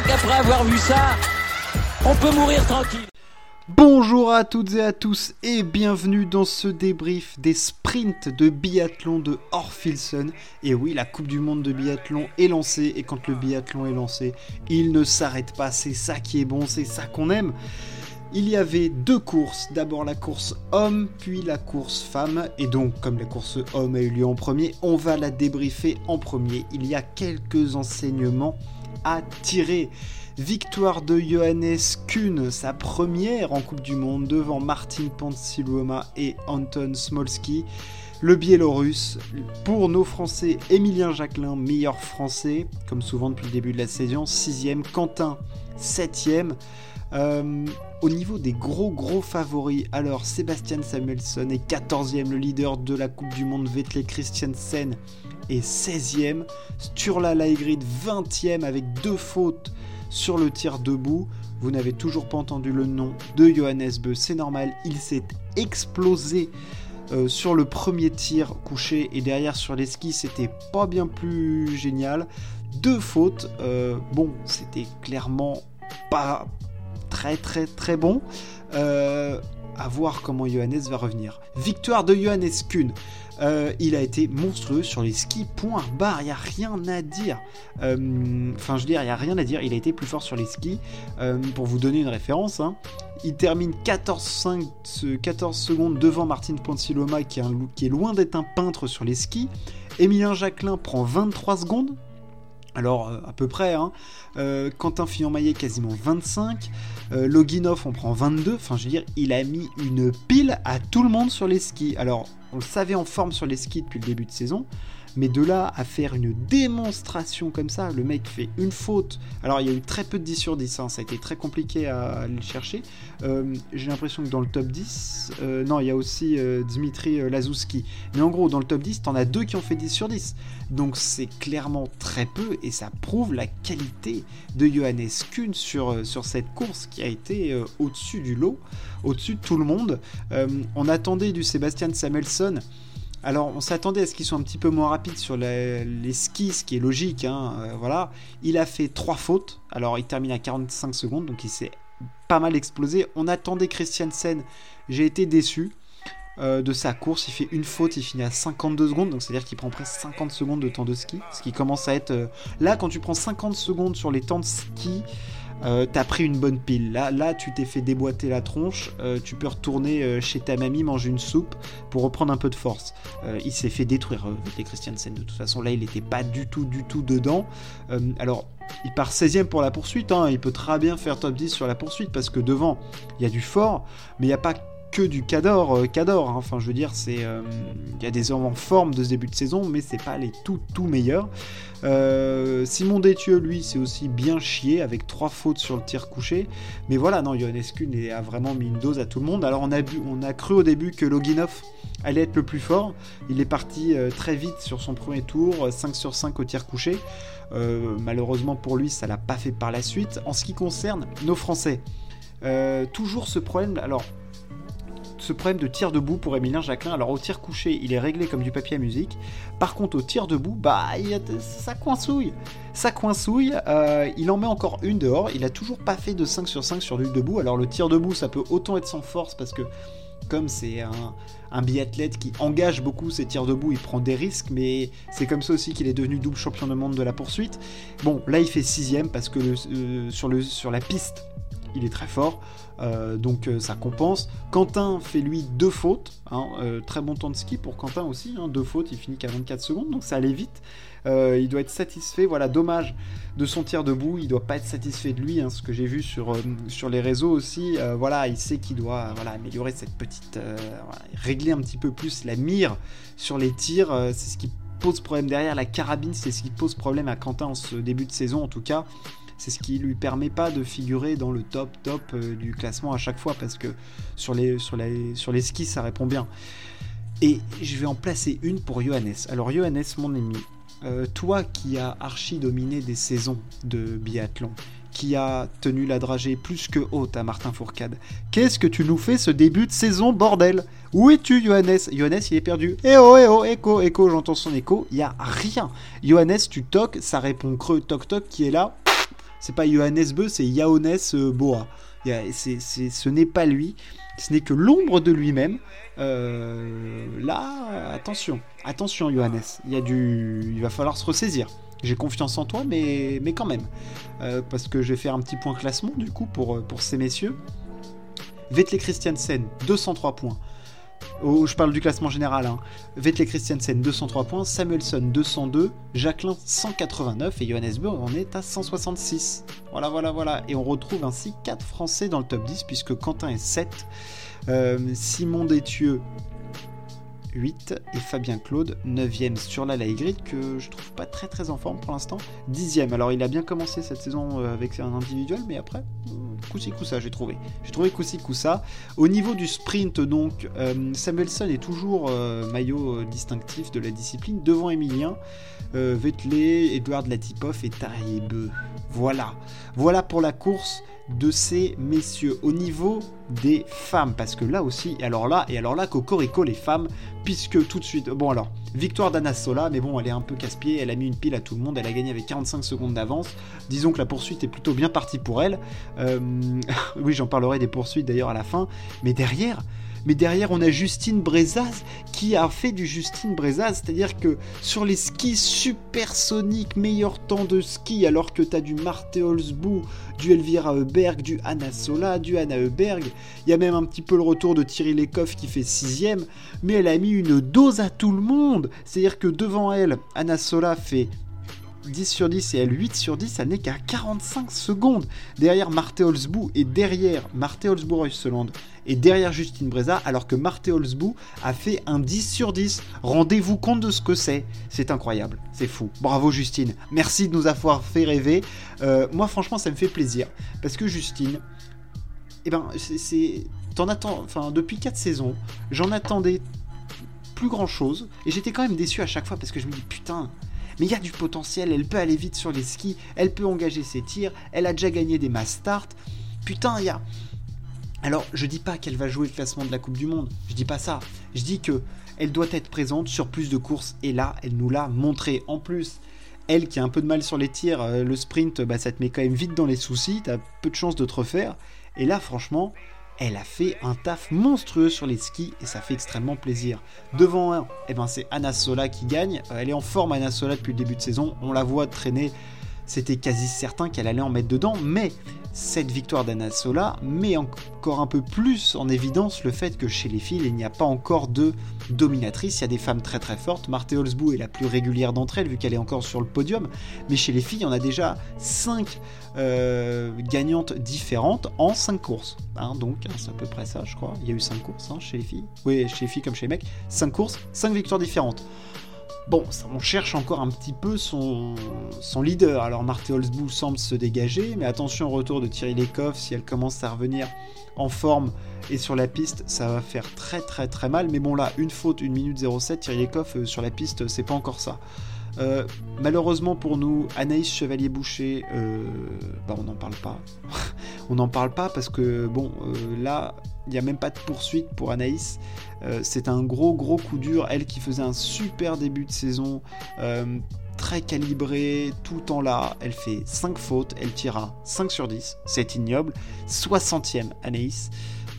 crois qu'après avoir vu ça, on peut mourir tranquille. Bonjour à toutes et à tous et bienvenue dans ce débrief des sprints de biathlon de Orfilson. Et oui, la Coupe du Monde de biathlon est lancée et quand le biathlon est lancé, il ne s'arrête pas. C'est ça qui est bon, c'est ça qu'on aime. Il y avait deux courses, d'abord la course homme, puis la course femme, et donc comme la course homme a eu lieu en premier, on va la débriefer en premier. Il y a quelques enseignements à tirer. Victoire de Johannes Kuhn, sa première en Coupe du Monde devant Martin Pantsiluoma et Anton Smolski. Le Biélorusse, pour nos Français, Emilien Jacquelin, meilleur Français, comme souvent depuis le début de la saison, 6ème, Quentin, 7ème. Euh, au niveau des gros gros favoris, alors Sébastien Samuelson est 14e, le leader de la Coupe du Monde, Vettel Christiansen est 16e, Sturla Laegrid 20e avec deux fautes sur le tir debout. Vous n'avez toujours pas entendu le nom de Johannes Beu, c'est normal, il s'est explosé euh, sur le premier tir couché et derrière sur les skis, c'était pas bien plus génial. Deux fautes, euh, bon, c'était clairement pas très très très bon. Euh, à voir comment Johannes va revenir. Victoire de Johannes Kuhn. Euh, il a été monstrueux sur les skis, point barre, il n'y a rien à dire. Euh, enfin, je veux dire, il n'y a rien à dire, il a été plus fort sur les skis. Euh, pour vous donner une référence, hein, il termine 14, 14 secondes devant Martin Ponsiloma, qui, qui est loin d'être un peintre sur les skis. Emilien Jacquelin prend 23 secondes, alors, à peu près, hein. Quentin Fillon-Maillet quasiment 25. Loginov, on prend 22. Enfin, je veux dire, il a mis une pile à tout le monde sur les skis. Alors, on le savait en forme sur les skis depuis le début de saison. Mais de là à faire une démonstration comme ça, le mec fait une faute. Alors il y a eu très peu de 10 sur 10, hein, ça a été très compliqué à aller le chercher. Euh, j'ai l'impression que dans le top 10, euh, non, il y a aussi euh, Dmitri Lazouski. Mais en gros, dans le top 10, t'en as deux qui ont fait 10 sur 10. Donc c'est clairement très peu et ça prouve la qualité de Johannes Kuhn sur, cette course qui a été au-dessus du lot, au-dessus de tout le monde. on attendait du Sébastien Alors, on s'attendait à ce qu'ils soient un petit peu moins rapides sur les, skis, ce qui est logique. Hein, euh, voilà. Il a fait trois fautes. Alors, il termine à 45 secondes, donc il s'est pas mal explosé. On attendait Christiansen. J'ai été déçu euh, de sa course. Il fait une faute, il finit à 52 secondes, donc c'est-à-dire qu'il prend presque 50 secondes de temps de ski. Ce qui commence à être. Euh, là, quand tu prends 50 secondes sur les temps de ski. Euh, t'as pris une bonne pile. Là, là tu t'es fait déboîter la tronche. Euh, tu peux retourner euh, chez ta mamie, manger une soupe pour reprendre un peu de force. il s'est fait détruire les Christiansen. De toute façon, là, il n'était pas du tout, du tout dedans. alors, il part 16ème pour la poursuite. Hein. Il peut très bien faire top 10 sur la poursuite parce que devant, il y a du fort, mais il n'y a pas que du Cador, euh, Cador. Hein. Enfin, je veux dire, c'est euh, il y a des hommes en forme de ce début de saison, mais c'est pas les tout tout meilleurs. Euh, Simon Détieux, lui, c'est aussi bien chié avec trois fautes sur le tir couché. Mais voilà, non, Johannes Kuhn a vraiment mis une dose à tout le monde. Alors on a, cru au début que Loginov allait être le plus fort. Il est parti très vite sur son premier tour, 5 sur 5 au tir couché. malheureusement pour lui, ça l'a pas fait par la suite. En ce qui concerne nos Français, toujours ce problème. Alors, problème de tir debout pour Emilien Jacquelin. Alors au tir couché, il est réglé comme du papier à musique. Par contre, au tir debout, bah, ça coincouille. Ça coincouille. Euh, il en met encore une dehors. Il a toujours pas fait de 5 sur 5 sur du debout. Alors le tir debout, ça peut autant être sans force parce que comme c'est un, biathlète qui engage beaucoup ses tirs debout, il prend des risques, mais c'est comme ça aussi qu'il est devenu double champion du monde de la poursuite. Bon, là il fait sixième parce que euh, sur, le, sur la piste, il est très fort. Euh, donc euh, ça compense. Quentin fait lui deux fautes, hein, euh, très bon temps de ski pour Quentin aussi, hein, deux fautes, il finit qu'à 24 secondes, donc ça allait vite. il doit être satisfait, voilà, dommage de son tir debout, il doit pas être satisfait de lui, hein, ce que j'ai vu sur, les réseaux aussi, voilà, il sait qu'il doit améliorer cette petite, régler un petit peu plus la mire sur les tirs, c'est ce qui pose problème derrière, la carabine c'est ce qui pose problème à Quentin en ce début de saison en tout cas, c'est ce qui lui permet pas de figurer dans le top top euh, du classement à chaque fois parce que sur les, sur, sur les skis ça répond bien. Et je vais en placer une pour Johannes. Alors Johannes, mon ami, euh, toi qui as archi dominé des saisons de biathlon, qui a tenu la dragée plus que haute à Martin Fourcade, qu'est-ce que tu nous fais ce début de saison, bordel? Où es-tu, Johannes? Johannes, il est perdu. Eh oh, eh oh, écho, écho, j'entends son écho, il y a rien. Johannes, tu toques, ça répond creux, toc toc, qui est là C'est pas Johannes Beu, c'est Yaones Boa. ce n'est pas lui, ce n'est que l'ombre de lui-même. là, attention, attention Johannes, il, y a du... il va falloir se ressaisir. J'ai confiance en toi, mais, mais quand même. parce que je vais faire un petit point classement du coup pour, pour ces messieurs. Vettel Christiansen, 203 points. Oh, je parle du classement général. Hein. Vettel Christiansen 203 points, Samuelson 202, Jacqueline 189 et Johannes Beu en est à 166. Voilà, voilà, voilà. Et on retrouve ainsi 4 Français dans le top 10 puisque Quentin est 7, euh, Simon Détieux 8 et Fabien Claude 9ème sur la Grid que je trouve pas très très en forme pour l'instant. 10ème. Alors il a bien commencé cette saison euh, avec un individuel mais après Koussi Koussa, j'ai trouvé. J'ai trouvé Koussi Koussa. Au niveau du sprint, donc, euh, Samuelson est toujours euh, maillot euh, distinctif de la discipline devant Emilien, Vettel, Edouard Latipov et Tariebeu. Voilà. Voilà pour la course de ces messieurs au niveau des femmes. Parce que là aussi et alors là et alors là cocorico les femmes puisque tout de suite bon alors victoire d'Anna Sola mais bon elle est un peu casse-pied elle a mis une pile à tout le monde elle a gagné avec 45 secondes d'avance. Disons que la poursuite est plutôt bien partie pour elle. Euh, oui j'en parlerai des poursuites d'ailleurs à la fin mais derrière mais derrière on a Justine Brezaz qui a fait du Justine Brezaz, c'est-à-dire que sur les skis supersoniques, meilleur temps de ski, alors que tu as du Marte Holzbou, du Elvira Heuberg, du Anna Sola, du Anna Heuberg, il y a même un petit peu le retour de Thierry Lecoff qui fait sixième, mais elle a mis une dose à tout le monde, c'est-à-dire que devant elle, Anna Sola fait 10 sur 10 et elle 8 sur 10, elle n'est qu'à 45 secondes derrière Marte Holzbou et derrière Marte Holzbou Reuseland et derrière Justine Breza, alors que Marte Holzbou a fait un 10 sur 10. Rendez-vous compte de ce que c'est. C'est incroyable, c'est fou. Bravo Justine, merci de nous avoir fait rêver. Euh, moi franchement ça me fait plaisir parce que Justine, eh ben c'est, t'en attends, enfin depuis 4 saisons, j'en attendais plus grand chose et j'étais quand même déçu à chaque fois parce que je me dis putain mais il y a du potentiel, elle peut aller vite sur les skis, elle peut engager ses tirs, elle a déjà gagné des mass start. Putain, il y a. Alors, je dis pas qu'elle va jouer le classement de la Coupe du Monde, je dis pas ça. Je dis que elle doit être présente sur plus de courses et là, elle nous l'a montré. En plus, elle qui a un peu de mal sur les tirs, euh, le sprint, bah, ça te met quand même vite dans les soucis, t'as peu de chances de te refaire. Et là, franchement, elle a fait un taf monstrueux sur les skis et ça fait extrêmement plaisir. Devant un, eh ben c'est Anna Sola qui gagne. Euh, elle est en forme Anna Sola depuis le début de saison. On la voit traîner. C'était quasi certain qu'elle allait en mettre dedans, mais cette victoire d'Anna Sola met encore un peu plus en évidence le fait que chez les filles, il n'y a pas encore de dominatrice. Il y a des femmes très très fortes. Marthe Holzbou est la plus régulière d'entre elles, vu qu'elle est encore sur le podium. Mais chez les filles, on a déjà 5 euh, gagnantes différentes en 5 courses. Hein, donc, hein, c'est à peu près ça, je crois. Il y a eu 5 courses hein, chez les filles. Oui, chez les filles comme chez les mecs. 5 courses, 5 victoires différentes. Bon, on cherche encore un petit peu son, leader. Alors Marthe Holzbou semble se dégager, mais attention au retour de Thierry Lecoff, si elle commence à revenir en forme et sur la piste, ça va faire très très très mal. Mais bon là, une faute, 1 minute 07, Thierry Lecoff euh, sur la piste, c'est pas encore ça. Euh, malheureusement pour nous, Anaïs Chevalier-Boucher, euh, bah on n'en parle pas. on n'en parle pas parce que, bon, là, il n'y a même pas de poursuite pour Anaïs. c'est un gros gros coup dur. Elle qui faisait un super début de saison, très calibré, tout en là. Elle fait 5 fautes, elle tira 5 sur 10. C'est ignoble. 60e Anaïs.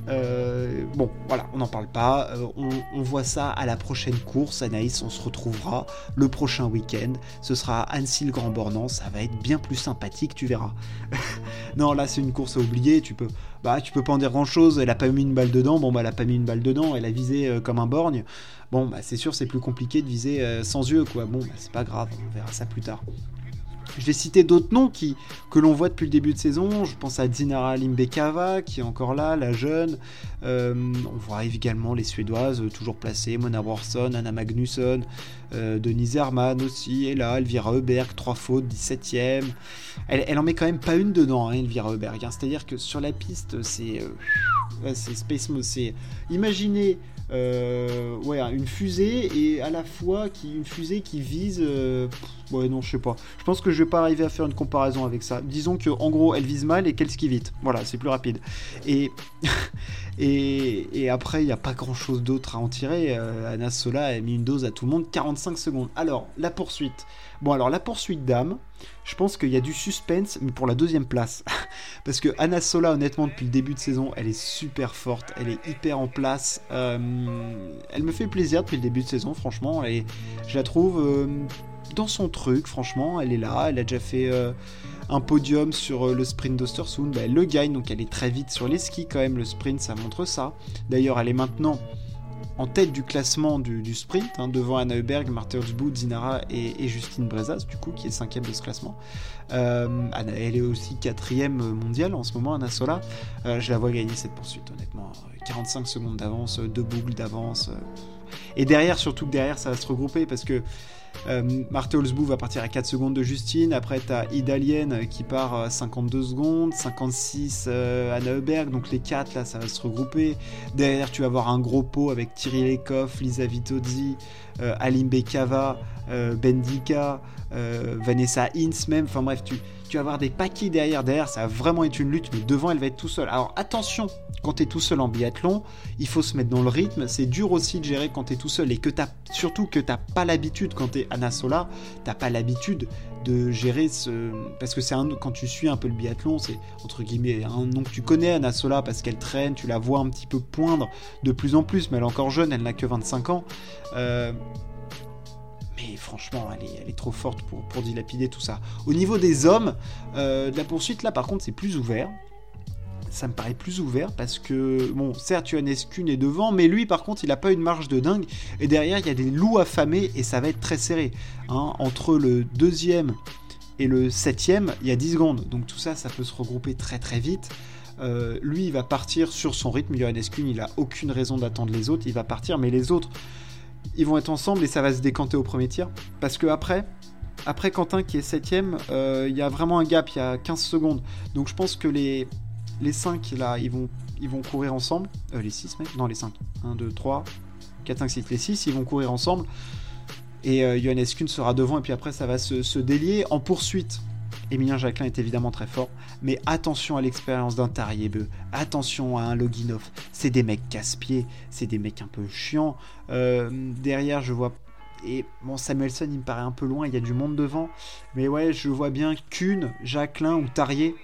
Euh, bon, voilà, on n'en parle pas. Euh, on, voit ça à la prochaine course. Anaïs, on se retrouvera le prochain week-end. Ce sera Annecy le Grand Bornand. Ça va être bien plus sympathique, tu verras. non, là, c'est une course à oublier. Tu peux, bah, tu peux pas en dire grand chose. Elle a pas mis une balle dedans. Bon, bah, elle a pas mis une balle dedans. Elle a visé euh, comme un borgne. Bon, bah, c'est sûr, c'est plus compliqué de viser sans yeux, quoi. Bon, bah, c'est pas grave. On verra ça plus tard. Je vais citer d'autres noms qui, que l'on voit depuis le début de saison. Je pense à Dinara Limbekava, qui est encore là, la jeune. Euh, on voit également les Suédoises, euh, toujours placées. Mona Warson, Anna Magnusson, euh, Denise Herman aussi est là. Elvira Heuberg, 3 fautes, 17ème. Elle, elle en met quand même pas une dedans, hein, Elvira Heuberg. Hein. C'est-à-dire que sur la piste, c'est. c'est Space. Imaginez euh, ouais, une fusée et à la fois qui, une fusée qui vise. Euh, ouais, non, je sais pas. Je pense que je vais pas arriver à faire une comparaison avec ça. Disons que en gros, elle vise mal et qu'elle skie vite. Voilà, c'est plus rapide. Et Et, après, il n'y a pas grand chose d'autre à en tirer. Euh, Anna Sola a mis une dose à tout le monde, 45 secondes. Alors, la poursuite. Bon, alors la poursuite d'âme, je pense qu'il y a du suspense, mais pour la deuxième place. Parce que Anna Sola, honnêtement, depuis le début de saison, elle est super forte, elle est hyper en place. Euh, elle me fait plaisir depuis le début de saison, franchement. Et je la trouve euh, dans son truc, franchement. Elle est là, elle a déjà fait un podium sur euh, le sprint d'Ostersund, bah, elle le gagne, donc elle est très vite sur les skis quand même, le sprint ça montre ça. D'ailleurs elle est maintenant en tête du classement du, sprint, hein, devant Anna Heuberg, Martha Hurzboud, Zinara et, Justine Brezas, du coup, qui est cinquième de ce classement. Euh, elle est aussi quatrième mondiale en ce moment, Anna Sola. Euh, je la vois gagner cette poursuite, honnêtement. 45 secondes d'avance, deux boucles d'avance. Et derrière, surtout que derrière, ça va se regrouper parce que euh, Marthe Holzbou va partir à 4 secondes de Justine. Après, tu as Idalien qui part à 52 secondes. 56 euh, Anna Heuberg. Donc les 4 là, ça va se regrouper. Derrière, tu vas avoir un gros pot avec Thierry Lekoff, Lisa Vitozzi, euh, Alim Bekava, euh, Bendika, Vanessa Hintz même. Enfin bref, tu, tu vas avoir des paquets derrière. Derrière, ça va vraiment être une lutte, mais devant, elle va être tout seule. Alors attention, quand tu es tout seul en biathlon, il faut se mettre dans le rythme. C'est dur aussi de gérer quand tu es tout seul et que as, surtout que tu pas l'habitude, quand tu es Anna Sola, tu pas l'habitude de gérer ce. Parce que c'est un quand tu suis un peu le biathlon, c'est entre guillemets un nom que tu connais, Anna Sola, parce qu'elle traîne, tu la vois un petit peu poindre de plus en plus, mais elle est encore jeune, elle n'a que 25 ans. Euh, mais franchement, elle est, trop forte pour, dilapider tout ça. Au niveau des hommes, euh, la poursuite, là par contre, c'est plus ouvert. Ça me paraît plus ouvert parce que, bon, certes, Kuhn est devant, mais lui, par contre, il n'a pas une marge de dingue. Et derrière, il y a des loups affamés et ça va être très serré. Hein. Entre le deuxième et le septième, il y a 10 secondes. Donc tout ça, ça peut se regrouper très très vite. Euh, lui, il va partir sur son rythme. Johannes Kuhn, il a aucune raison d'attendre les autres. Il va partir, mais les autres, ils vont être ensemble et ça va se décanter au premier tir. Parce que après, après Quentin qui est 7 euh, il y a vraiment un gap, il y a 15 secondes. Donc je pense que les, les 5 là, ils vont, ils vont courir ensemble. Euh, les 6 même Non, les 5. 1, 2, 3, 4, 5, 6. Les 6, ils vont courir ensemble. Et euh, Johannes Kuhn sera devant et puis après ça va se, se délier en poursuite. Emilien Jacquelin est évidemment très fort, mais attention à l'expérience d'un Tariebeu, attention à un Loginov. C'est des mecs casse-pieds, c'est des mecs un peu chiants. Euh, derrière, je vois. Et bon, Samuelson, il me paraît un peu loin, il y a du monde devant. Mais ouais, je vois bien Kuhn, Jacquelin ou Tarier.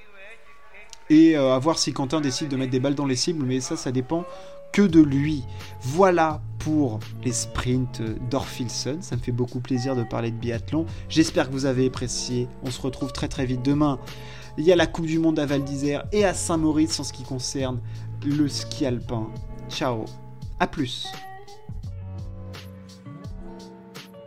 Et euh, à voir si Quentin décide de mettre des balles dans les cibles, mais ça, ça dépend que de lui. Voilà pour les sprints d'Orfilson. Ça me fait beaucoup plaisir de parler de biathlon. J'espère que vous avez apprécié. On se retrouve très très vite demain. Il y a la Coupe du Monde à Val d'Isère et à Saint-Maurice en ce qui concerne le ski alpin. Ciao, à plus.